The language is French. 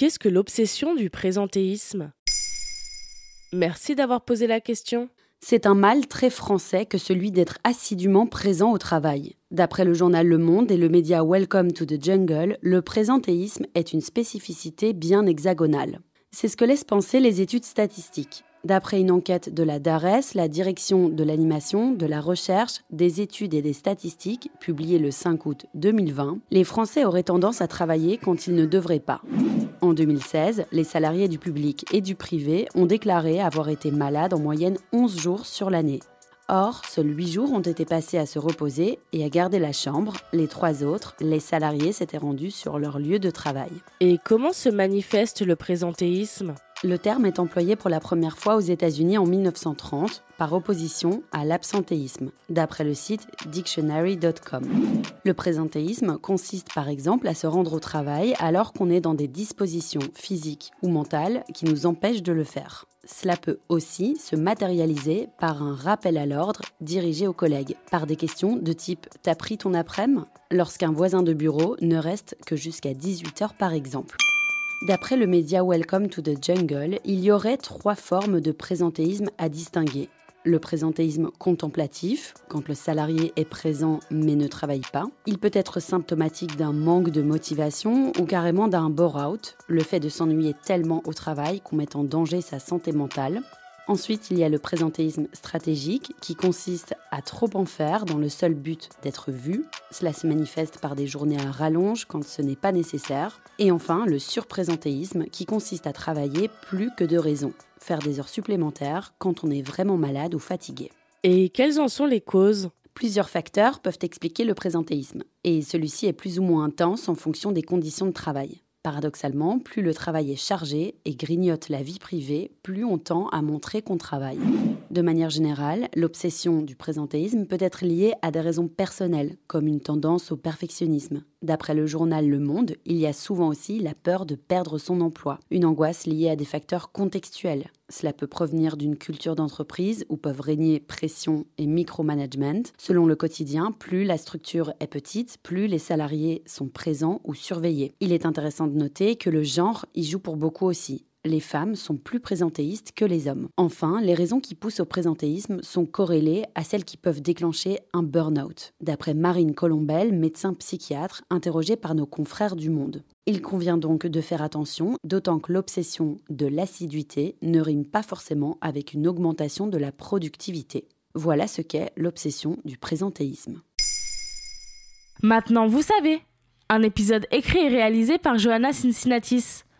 Qu'est-ce que l'obsession du présentéisme? Merci d'avoir posé la question. C'est un mal très français que celui d'être assidûment présent au travail. D'après le journal Le Monde et le média Welcome to the Jungle, le présentéisme est une spécificité bien hexagonale. C'est ce que laissent penser les études statistiques. D'après une enquête de la DARES, la direction de l'animation, de la recherche, des études et des statistiques, publiée le 5 août 2020, les Français auraient tendance à travailler quand ils ne devraient pas. En 2016, les salariés du public et du privé ont déclaré avoir été malades en moyenne 11 jours sur l'année. Or, seuls 8 jours ont été passés à se reposer et à garder la chambre. Les trois autres, les salariés s'étaient rendus sur leur lieu de travail. Et comment se manifeste le présentéisme? Le terme est employé pour la première fois aux États-Unis en 1930 par opposition à l'absentéisme, d'après le site dictionary.com. Le présentéisme consiste par exemple à se rendre au travail alors qu'on est dans des dispositions physiques ou mentales qui nous empêchent de le faire. Cela peut aussi se matérialiser par un rappel à l'ordre dirigé aux collègues, par des questions de type T'as pris ton après-midi? Lorsqu'un voisin de bureau ne reste que jusqu'à 18h par exemple. D'après le média Welcome to the Jungle, il y aurait trois formes de présentéisme à distinguer. Le présentéisme contemplatif, quand le salarié est présent mais ne travaille pas. Il peut être symptomatique d'un manque de motivation ou carrément d'un bore-out, le fait de s'ennuyer tellement au travail qu'on met en danger sa santé mentale. Ensuite, il y a le présentéisme stratégique qui consiste à trop en faire dans le seul but d'être vu. Cela se manifeste par des journées à rallonge quand ce n'est pas nécessaire. Et enfin, le surprésentéisme qui consiste à travailler plus que de raison, faire des heures supplémentaires quand on est vraiment malade ou fatigué. Et quelles en sont les causes? Plusieurs facteurs peuvent expliquer le présentéisme, et celui-ci est plus ou moins intense en fonction des conditions de travail. Paradoxalement, plus le travail est chargé et grignote la vie privée, plus on tend à montrer qu'on travaille. De manière générale, l'obsession du présentéisme peut être liée à des raisons personnelles, comme une tendance au perfectionnisme. D'après le journal Le Monde, il y a souvent aussi la peur de perdre son emploi, une angoisse liée à des facteurs contextuels, cela peut provenir d'une culture d'entreprise où peuvent régner pression et micromanagement. Selon le quotidien, plus la structure est petite, plus les salariés sont présents ou surveillés. Il est intéressant de noter que le genre y joue pour beaucoup aussi les femmes sont plus présentéistes que les hommes. Enfin, les raisons qui poussent au présentéisme sont corrélées à celles qui peuvent déclencher un burn-out, d'après Marine Colombel, médecin psychiatre interrogée par nos confrères du Monde. Il convient donc de faire attention, d'autant que l'obsession de l'assiduité ne rime pas forcément avec une augmentation de la productivité. Voilà ce qu'est l'obsession du présentéisme. Maintenant, vous savez, un épisode écrit et réalisé par Johanna Cincinnatis.